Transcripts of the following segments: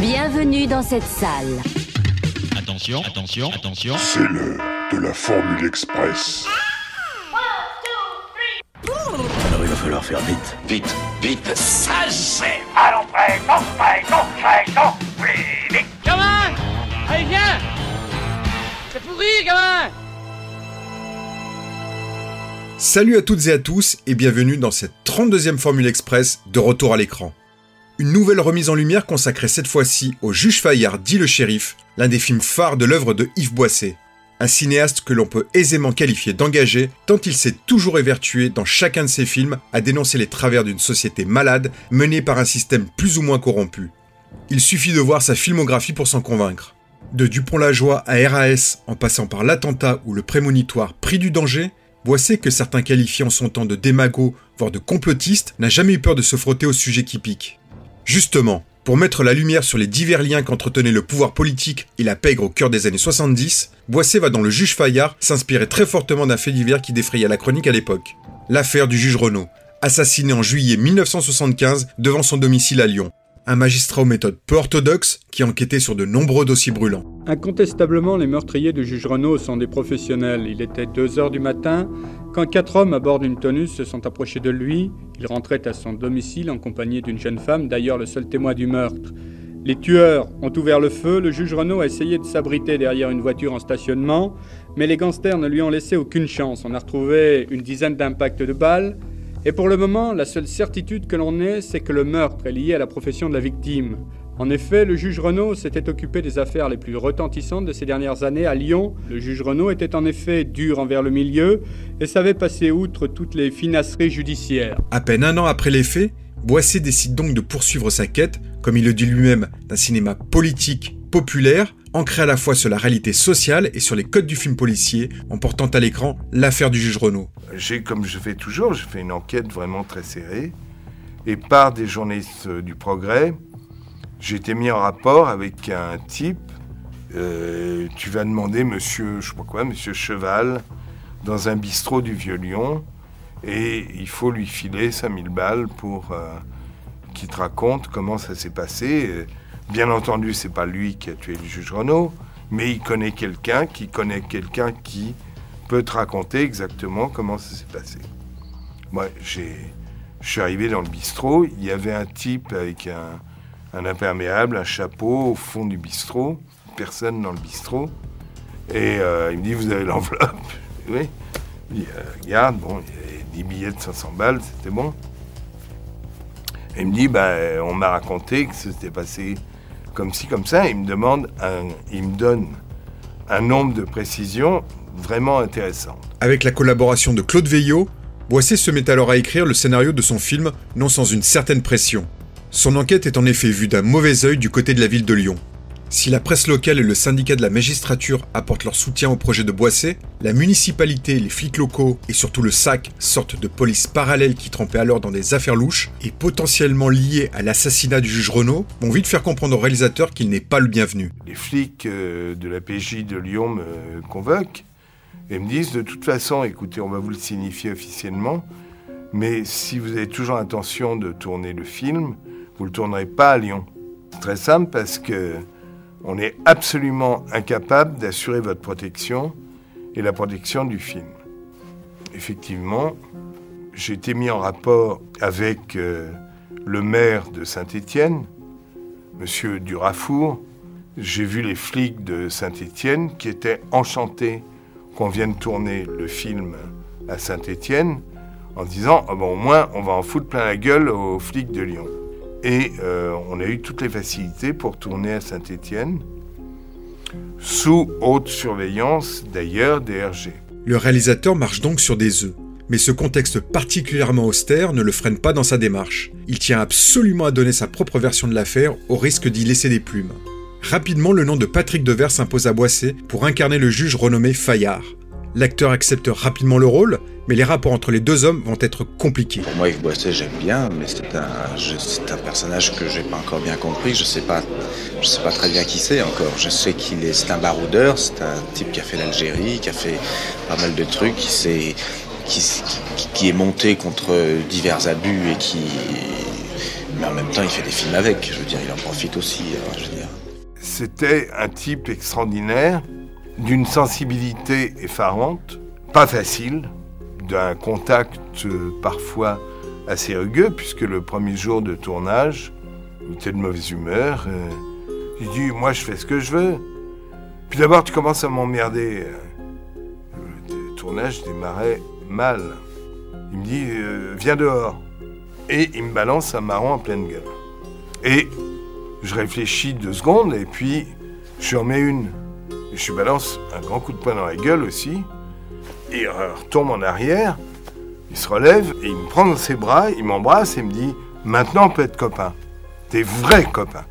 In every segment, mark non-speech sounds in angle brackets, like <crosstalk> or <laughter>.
Bienvenue dans cette salle. Attention, attention, attention. C'est l'heure de la Formule Express. Alors il va falloir faire vite. Vite, vite. Ça c'est Allons prêt, non prêt, non prêt, non plus vite Gamin Allez, viens C'est pourri, gamin Salut à toutes et à tous et bienvenue dans cette 32e Formule Express de retour à l'écran. Une nouvelle remise en lumière consacrée cette fois-ci au juge Fayard dit le shérif, l'un des films phares de l'œuvre de Yves Boisset. Un cinéaste que l'on peut aisément qualifier d'engagé, tant il s'est toujours évertué dans chacun de ses films à dénoncer les travers d'une société malade menée par un système plus ou moins corrompu. Il suffit de voir sa filmographie pour s'en convaincre. De Dupont-la-Joie à RAS, en passant par l'attentat ou le prémonitoire Prix du danger, Boisset, que certains qualifient en son temps de démago, voire de complotiste, n'a jamais eu peur de se frotter au sujet qui pique. Justement, pour mettre la lumière sur les divers liens qu'entretenaient le pouvoir politique et la pègre au cœur des années 70, Boisset va dans le juge Fayard s'inspirer très fortement d'un fait divers qui défrayait la chronique à l'époque. L'affaire du juge Renault, assassiné en juillet 1975 devant son domicile à Lyon. Un magistrat aux méthodes peu orthodoxes qui enquêtait sur de nombreux dossiers brûlants. Incontestablement, les meurtriers du juge Renault sont des professionnels. Il était 2 heures du matin quand quatre hommes à bord d'une tonus se sont approchés de lui. Il rentrait à son domicile en compagnie d'une jeune femme, d'ailleurs le seul témoin du meurtre. Les tueurs ont ouvert le feu, le juge Renault a essayé de s'abriter derrière une voiture en stationnement, mais les gangsters ne lui ont laissé aucune chance. On a retrouvé une dizaine d'impacts de balles, et pour le moment, la seule certitude que l'on ait, c'est que le meurtre est lié à la profession de la victime. En effet, le juge Renault s'était occupé des affaires les plus retentissantes de ces dernières années à Lyon. Le juge Renault était en effet dur envers le milieu et savait passer outre toutes les finasseries judiciaires. À peine un an après les faits, Boisset décide donc de poursuivre sa quête, comme il le dit lui-même, d'un cinéma politique, populaire, ancré à la fois sur la réalité sociale et sur les codes du film policier, en portant à l'écran l'affaire du juge Renault. J'ai, comme je fais toujours, je fais une enquête vraiment très serrée, et par des journalistes du Progrès, j'ai été mis en rapport avec un type. Euh, tu vas demander monsieur, je sais pas quoi, monsieur Cheval, dans un bistrot du Vieux-Lyon, et il faut lui filer 5000 balles pour euh, qu'il te raconte comment ça s'est passé. Euh, Bien entendu, c'est pas lui qui a tué le juge Renault, mais il connaît quelqu'un qui connaît quelqu'un qui peut te raconter exactement comment ça s'est passé. Moi, je suis arrivé dans le bistrot, il y avait un type avec un, un imperméable, un chapeau au fond du bistrot, personne dans le bistrot. Et euh, il me dit, vous avez l'enveloppe? <laughs> Oui. Il dit, euh, regarde, bon, il y avait 10 billets de 500 balles, c'était bon. Et il me dit, bah, on m'a raconté que c'était passé comme ci, comme ça. Il me demande, il me donne un nombre de précisions vraiment intéressantes. Avec la collaboration de Claude Veillot, Boisset se met alors à écrire le scénario de son film, non sans une certaine pression. Son enquête est en effet vue d'un mauvais œil du côté de la ville de Lyon. Si la presse locale et le syndicat de la magistrature apportent leur soutien au projet de Boisset, la municipalité, les flics locaux et surtout le SAC, sorte de police parallèle qui trempait alors dans des affaires louches et potentiellement liées à l'assassinat du juge Renault, vont vite faire comprendre au réalisateur qu'il n'est pas le bienvenu. Les flics euh, de la PJ de Lyon me convoquent et me disent de toute façon, écoutez, on va vous le signifier officiellement, mais si vous avez toujours l'intention de tourner le film, vous ne le tournerez pas à Lyon. C'est très simple parce que on est absolument incapable d'assurer votre protection et la protection du film. Effectivement, j'ai été mis en rapport avec euh, le maire de Saint-Étienne, monsieur Durafour. J'ai vu les flics de Saint-Étienne qui étaient enchantés qu'on vienne tourner le film à Saint-Étienne en disant bon, au moins on va en foutre plein la gueule aux flics de Lyon. Et euh, on a eu toutes les facilités pour tourner à Saint-Étienne, sous haute surveillance d'ailleurs des RG. Le réalisateur marche donc sur des œufs. Mais ce contexte particulièrement austère ne le freine pas dans sa démarche. Il tient absolument à donner sa propre version de l'affaire au risque d'y laisser des plumes. Rapidement, le nom de Patrick Devers s'impose à Boisset pour incarner le juge renommé Fayard. L'acteur accepte rapidement le rôle, mais les rapports entre les deux hommes vont être compliqués. Pour moi, Yves Boisset, j'aime bien, mais c'est un, je- personnage que j'ai pas encore bien compris. Je sais pas, je sais pas très bien qui c'est encore. Je sais qu'il est, c'est un baroudeur, c'est un type qui a fait l'Algérie, qui a fait pas mal de trucs, qui s'est, qui, qui, qui est monté contre divers abus et qui, Mais en même temps, il fait des films avec. Je veux dire, il en profite aussi. hein, je veux dire. C'était un type extraordinaire, d'une sensibilité effarante, pas facile, d'un contact euh, parfois assez rugueux, puisque le premier jour de tournage, il était de mauvaise humeur. euh, il dit Moi, je fais ce que je veux. Puis d'abord, tu commences à m'emmerder. Euh, Le tournage démarrait mal. Il me dit Viens dehors. Et il me balance un marron en pleine gueule. Et je réfléchis deux secondes et puis je lui en mets une. Je balance un grand coup de poing dans la gueule aussi. Et il retourne en arrière, il se relève et il me prend dans ses bras, il m'embrasse et me dit Maintenant on peut être copains. Des vrais copains.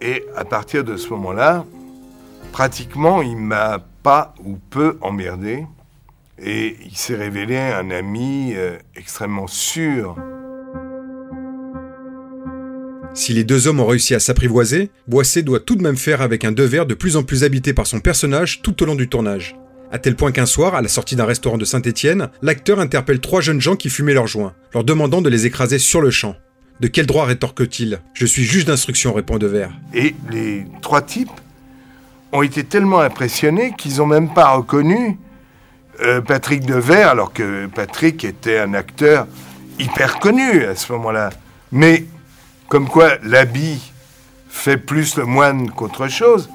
Et à partir de ce moment-là, pratiquement il m'a pas ou peu emmerdé. Et il s'est révélé un ami euh, extrêmement sûr. Si les deux hommes ont réussi à s'apprivoiser, Boisset doit tout de même faire avec un Devers de plus en plus habité par son personnage tout au long du tournage. À tel point qu'un soir, à la sortie d'un restaurant de Saint-Étienne, l'acteur interpelle trois jeunes gens qui fumaient leurs joints, leur demandant de les écraser sur le champ. De quel droit rétorque-t-il? Je suis juge d'instruction, répond Devers. Et les trois types ont été tellement impressionnés qu'ils n'ont même pas reconnu euh, Patrick Devers, alors que Patrick était un acteur hyper connu à ce moment-là. Mais comme quoi l'habit fait plus le moine qu'autre chose,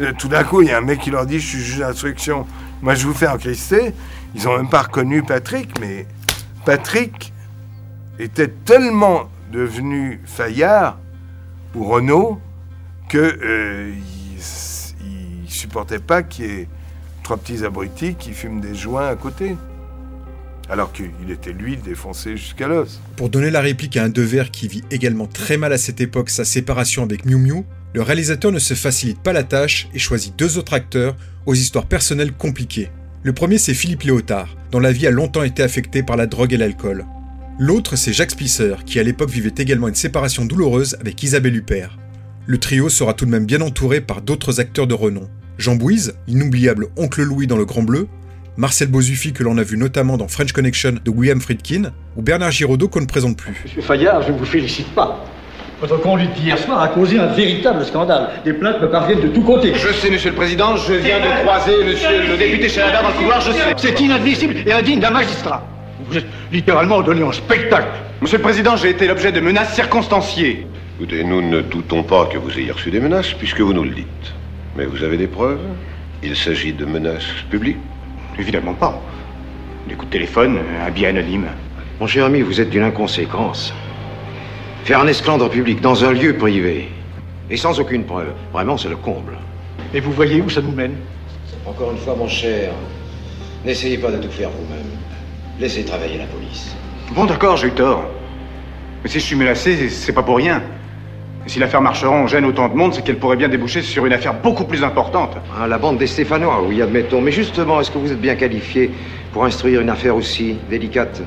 euh, tout d'un coup, il y a un mec qui leur dit Je suis juge d'instruction, moi je vous fais encrister. Ils n'ont même pas reconnu Patrick, mais Patrick était tellement devenu Fayard ou Renault que euh, supportait pas qu'il y ait trois petits abrutis qui fument des joints à côté. Alors qu'il était lui défoncé jusqu'à l'os. Pour donner la réplique à un Devers qui vit également très mal à cette époque sa séparation avec Miu Miu, le réalisateur ne se facilite pas la tâche et choisit deux autres acteurs aux histoires personnelles compliquées. Le premier c'est Philippe Léotard, dont la vie a longtemps été affectée par la drogue et l'alcool. L'autre c'est Jacques Spisser, qui à l'époque vivait également une séparation douloureuse avec Isabelle Huppert. Le trio sera tout de même bien entouré par d'autres acteurs de renom. Jean Bouise, l'inoubliable Oncle Louis dans Le Grand Bleu, Marcel Bozuffi que l'on a vu notamment dans French Connection de William Friedkin, ou Bernard Giraudot qu'on ne présente plus. Monsieur Fayard, je ne vous félicite pas. Votre conduite d'hier soir a causé un véritable scandale. Des plaintes me parviennent de tous côtés. Je sais, monsieur le président, je viens de croiser monsieur le député Chalabert dans le couloir, je sais. C'est inadmissible et indigne d'un magistrat. Vous êtes littéralement donné en spectacle. Monsieur le président, j'ai été l'objet de menaces circonstanciées. Écoutez, nous ne doutons pas que vous ayez reçu des menaces, puisque vous nous le dites. Mais vous avez des preuves? Il s'agit de menaces publiques Évidemment pas. Des coups de téléphone, un billet anonyme. Mon cher ami, vous êtes d'une inconséquence. Faire un esclandre public dans un lieu privé, et sans aucune preuve, vraiment, c'est le comble. Et vous voyez où ça nous mène? Encore une fois, mon cher, n'essayez pas de tout faire vous-même. Laissez travailler la police. Bon, d'accord, j'ai eu tort. Mais si je suis menacé, c'est pas pour rien. Et si l'affaire Marcheron gêne autant de monde, c'est qu'elle pourrait bien déboucher sur une affaire beaucoup plus importante. Ah, la bande des Stéphanois, oui, admettons. Mais justement, est-ce que vous êtes bien qualifié pour instruire une affaire aussi délicate?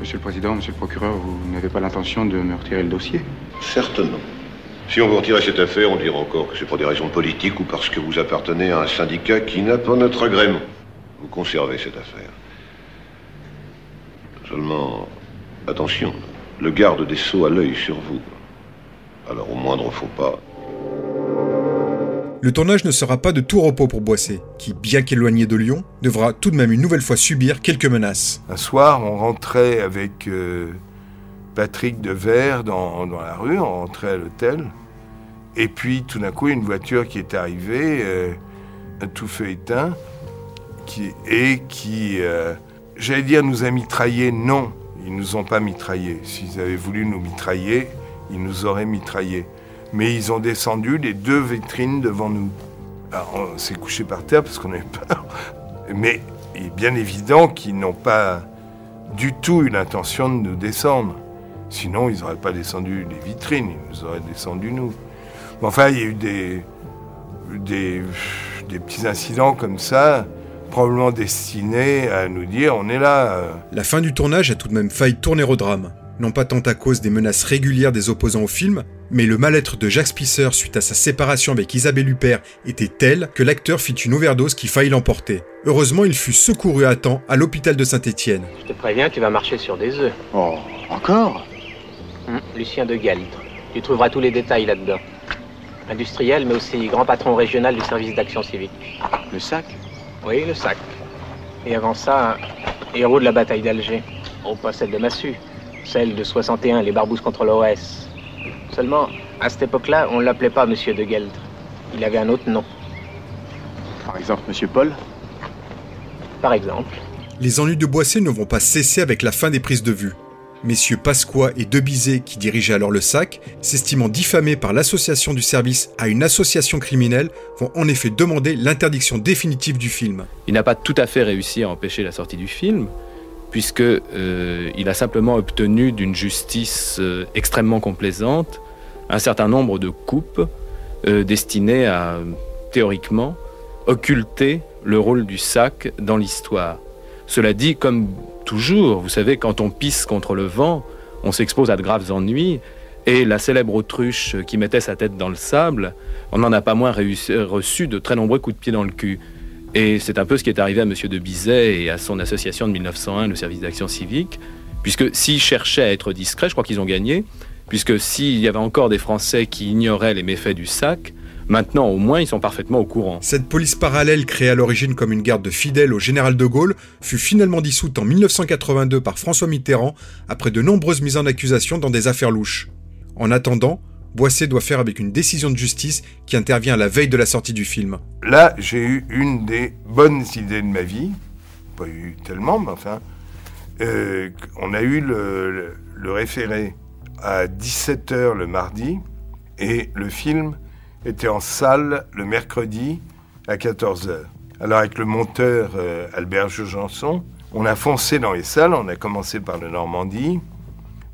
Monsieur le Président, Monsieur le Procureur, vous n'avez pas l'intention de me retirer le dossier? Certes non. Si on vous retirait cette affaire, on dirait encore que c'est pour des raisons politiques ou parce que vous appartenez à un syndicat qui n'a pas notre agrément. Vous conservez cette affaire. Seulement, attention, le garde des Sceaux a l'œil sur vous. Alors au moindre faux pas, Le tournage ne sera pas de tout repos pour Boisset, qui, bien qu'éloigné de Lyon, devra tout de même une nouvelle fois subir quelques menaces. Un soir, on rentrait avec euh, Patrick Devers dans, dans la rue, on rentrait à l'hôtel. Et puis, tout d'un coup, une voiture qui est arrivée, euh, tout feu éteint, qui, et qui, euh, j'allais dire, nous a mitraillés. Non, ils nous ont pas mitraillés. S'ils avaient voulu nous mitrailler, ils nous auraient mitraillés. Mais ils ont descendu les deux vitrines devant nous. Alors, on s'est couché par terre parce qu'on avait peur. Mais il est bien évident qu'ils n'ont pas du tout eu l'intention de nous descendre. Sinon, ils n'auraient pas descendu les vitrines, ils nous auraient descendu nous. Mais enfin, il y a eu des, petits incidents comme ça, probablement destinés à nous dire on est là. La fin du tournage a tout de même failli tourner au drame. Non pas tant à cause des menaces régulières des opposants au film, mais le mal-être de Jacques Spisser suite à sa séparation avec Isabelle Huppert était tel que l'acteur fit une overdose qui faillit l'emporter. Heureusement, il fut secouru à temps à l'hôpital de Saint-Étienne. Je te préviens, tu vas marcher sur des œufs. Oh, encore? Hum, Lucien de Gueldre. Tu trouveras tous les détails là-dedans. Industriel, mais aussi grand patron régional du service d'action civique. Le sac? Oui, le sac. Et avant ça, héros de la bataille d'Alger. Oh, pas celle de Massu. Celle de 61, les barbouzes contre l'OS. Seulement, à cette époque-là, on ne l'appelait pas Monsieur de Gueldre. Il avait un autre nom. Par exemple, Monsieur Paul Par exemple. Les ennuis de Boissé ne vont pas cesser avec la fin des prises de vue. Messieurs Pasqua et Debizet, qui dirigeaient alors le SAC, s'estimant diffamés par l'association du service à une association criminelle, vont en effet demander l'interdiction définitive du film. Il n'a pas tout à fait réussi à empêcher la sortie du film, puisque euh, il a simplement obtenu d'une justice euh, extrêmement complaisante un certain nombre de coupes euh, destinées à, théoriquement, occulter le rôle du SAC dans l'histoire. Cela dit, comme toujours, vous savez, quand on pisse contre le vent, on s'expose à de graves ennuis. Et la célèbre autruche qui mettait sa tête dans le sable, on n'en a pas moins reçu de très nombreux coups de pied dans le cul. Et c'est un peu ce qui est arrivé à M. de Bizet et à son association de 1901, le service d'action civique, puisque s'ils cherchaient à être discrets, je crois qu'ils ont gagné, puisque s'il y avait encore des Français qui ignoraient les méfaits du sac, maintenant au moins ils sont parfaitement au courant. Cette police parallèle, créée à l'origine comme une garde de fidèles au général de Gaulle, fut finalement dissoute en 1982 par François Mitterrand après de nombreuses mises en accusation dans des affaires louches. En attendant, Boissé doit faire avec une décision de justice qui intervient la veille de la sortie du film. Là, j'ai eu une des bonnes idées de ma vie. Pas eu tellement, mais enfin. Euh, on a eu le, référé à 17h le mardi et le film était en salle le mercredi à 14h. Alors avec le monteur euh, Albert Jojanson, on a foncé dans les salles, on a commencé par le Normandie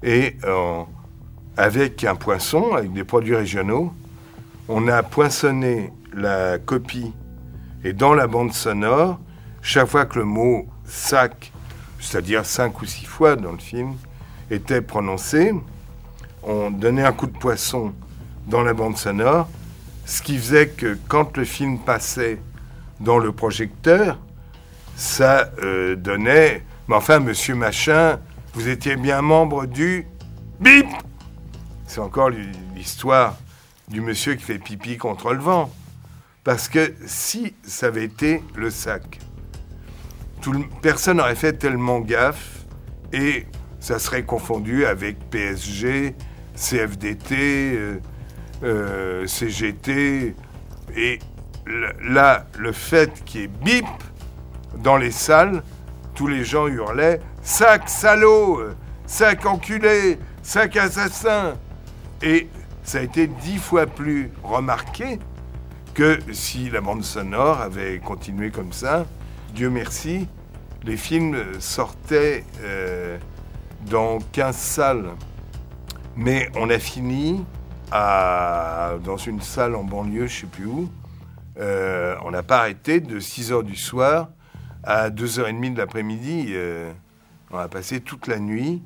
et euh, avec un poinçon, avec des produits régionaux, on a poinçonné la copie et dans la bande sonore, chaque fois que le mot sac, c'est-à-dire cinq ou six fois dans le film, était prononcé, on donnait un coup de poisson dans la bande sonore, ce qui faisait que quand le film passait dans le projecteur, ça euh, donnait. Mais enfin, monsieur Machin, vous étiez bien membre du bip C'est encore l'histoire du monsieur qui fait pipi contre le vent. Parce que si ça avait été le sac, personne n'aurait fait tellement gaffe et ça serait confondu avec PSG, CFDT, euh, euh, CGT. Et là, le fait qu'il y ait bip dans les salles, tous les gens hurlaient Sac salaud Sac enculé Sac assassin Et ça a été dix fois plus remarqué que si la bande sonore avait continué comme ça. Dieu merci, les films sortaient euh, dans 15 salles. Mais on a fini à, dans une salle en banlieue, je sais plus où. Euh, on n'a pas arrêté de 6 heures du soir à 2h30 de l'après-midi. euh, on a passé toute la nuit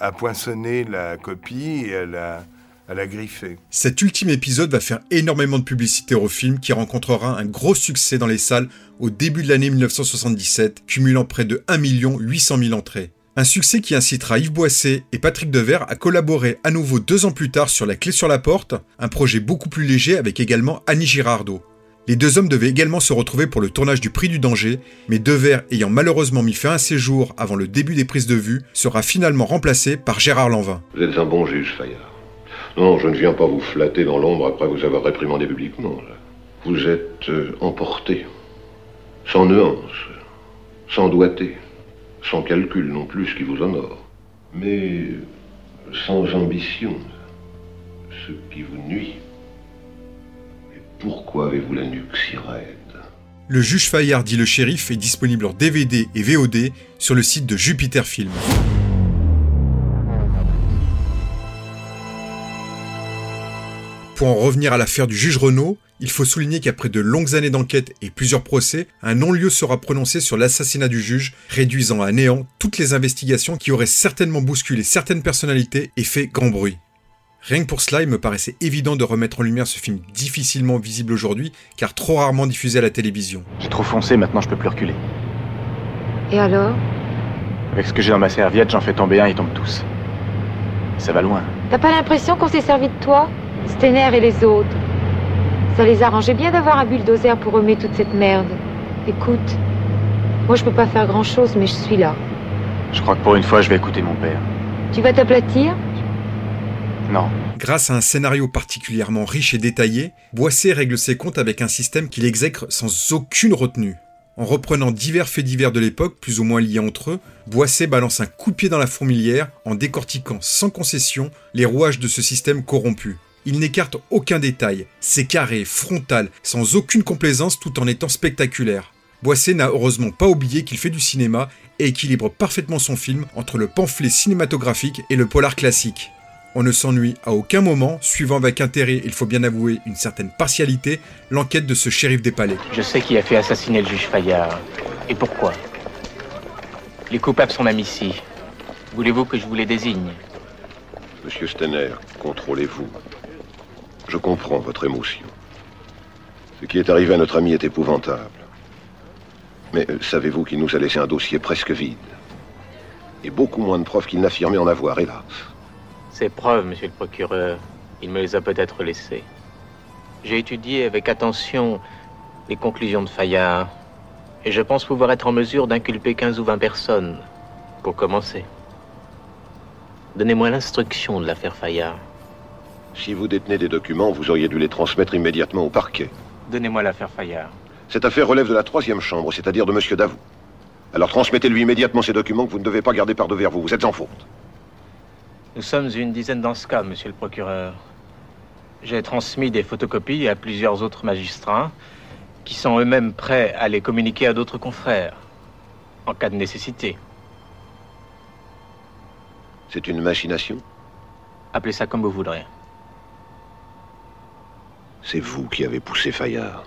à poinçonner la copie et à la, à la griffer. Cet ultime épisode va faire énormément de publicité au film qui rencontrera un gros succès dans les salles au début de l'année 1977, cumulant près de 1 800 000 entrées. Un succès qui incitera Yves Boisset et Patrick Devers à collaborer à nouveau deux ans plus tard sur La Clé sur la Porte, un projet beaucoup plus léger avec également Annie Girardot. Les deux hommes devaient également se retrouver pour le tournage du Prix du Danger, mais Devers ayant malheureusement mis fin à ses jours avant le début des prises de vue, sera finalement remplacé par Gérard Lanvin. Vous êtes un bon juge, Fayard. Non, je ne viens pas vous flatter dans l'ombre après vous avoir réprimandé publiquement. Vous êtes euh, emporté, sans nuance, sans doigté, sans calcul non plus, ce qui vous honore, mais sans ambition, ce qui vous nuit. Et pourquoi avez-vous la nuque si raide? Le juge Fayard dit le shérif est disponible en DVD et VOD sur le site de Jupiter Film. Pour en revenir à l'affaire du juge Renault, il faut souligner qu'après de longues années d'enquête et plusieurs procès, un non-lieu sera prononcé sur l'assassinat du juge, réduisant à néant toutes les investigations qui auraient certainement bousculé certaines personnalités et fait grand bruit. Rien que pour cela, il me paraissait évident de remettre en lumière ce film difficilement visible aujourd'hui, car trop rarement diffusé à la télévision. J'ai trop foncé, maintenant je peux plus reculer. Et alors? Avec ce que j'ai dans ma serviette, j'en fais tomber un, ils tombent tous. Ça va loin. T'as pas l'impression qu'on s'est servi de toi? Stener et les autres. Ça les arrangeait bien d'avoir un bulldozer pour remettre toute cette merde. Écoute, moi je peux pas faire grand chose, mais je suis là. Je crois que pour une fois, je vais écouter mon père. Tu vas t'aplatir? Non. Grâce à un scénario particulièrement riche et détaillé, Boisset règle ses comptes avec un système qu'il exècre sans aucune retenue. En reprenant divers faits divers de l'époque, plus ou moins liés entre eux, Boisset balance un coup de pied dans la fourmilière en décortiquant sans concession les rouages de ce système corrompu. Il n'écarte aucun détail, c'est carré, frontal, sans aucune complaisance tout en étant spectaculaire. Boisset n'a heureusement pas oublié qu'il fait du cinéma et équilibre parfaitement son film entre le pamphlet cinématographique et le polar classique. On ne s'ennuie à aucun moment, suivant avec intérêt, il faut bien avouer, une certaine partialité, l'enquête de ce shérif des palais. Je sais qui a fait assassiner le juge Fayard. Et pourquoi? Les coupables sont même ici. Voulez-vous que je vous les désigne? Monsieur Stener, contrôlez-vous. Je comprends votre émotion. Ce qui est arrivé à notre ami est épouvantable. Mais euh, savez-vous qu'il nous a laissé un dossier presque vide? Et beaucoup moins de preuves qu'il n'affirmait en avoir, hélas. Ces preuves, monsieur le procureur, il me les a peut-être laissées. J'ai étudié avec attention les conclusions de Fayard, et je pense pouvoir être en mesure d'inculper 15 ou 20 personnes, pour commencer. Donnez-moi l'instruction de l'affaire Fayard. Si vous détenez des documents, vous auriez dû les transmettre immédiatement au parquet. Donnez-moi l'affaire Fayard. Cette affaire relève de la troisième chambre, c'est-à-dire de Monsieur Davout. Alors transmettez-lui immédiatement ces documents que vous ne devez pas garder par devers vous. Vous êtes en faute. Nous sommes une dizaine dans ce cas, monsieur le procureur. J'ai transmis des photocopies à plusieurs autres magistrats qui sont eux-mêmes prêts à les communiquer à d'autres confrères, en cas de nécessité. C'est une machination? Appelez ça comme vous voudrez. C'est vous qui avez poussé Fayard.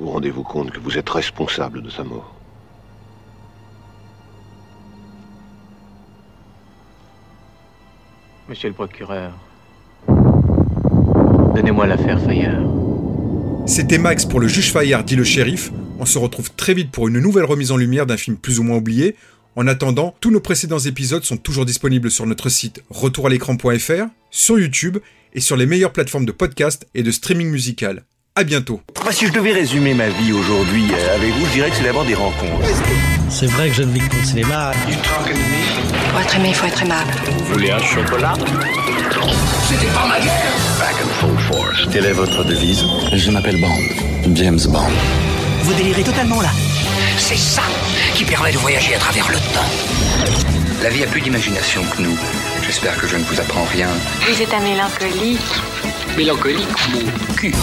Vous rendez-vous compte que vous êtes responsable de sa mort Monsieur le procureur, donnez-moi l'affaire Fayard. C'était Max pour le juge Fayard, dit le shérif. On se retrouve très vite pour une nouvelle remise en lumière d'un film plus ou moins oublié. En attendant, tous nos précédents épisodes sont toujours disponibles sur notre site retouralécran.fr, sur YouTube et sur les meilleures plateformes de podcast et de streaming musical. À bientôt. Moi, si je devais résumer ma vie aujourd'hui euh, avec vous, je dirais que c'est d'abord des rencontres. C'est vrai que je ne vis que pour le cinéma. Pour être aimé, il faut être aimable. Vous voulez un chocolat? C'était pas ma guerre Back in full force. Quelle est votre devise? Je m'appelle Bond. James Bond. Vous délirez totalement là. C'est ça qui permet de voyager à travers le temps. La vie a plus d'imagination que nous. J'espère que je ne vous apprends rien. Vous êtes un mélancolique. Mélancolique, mon cul.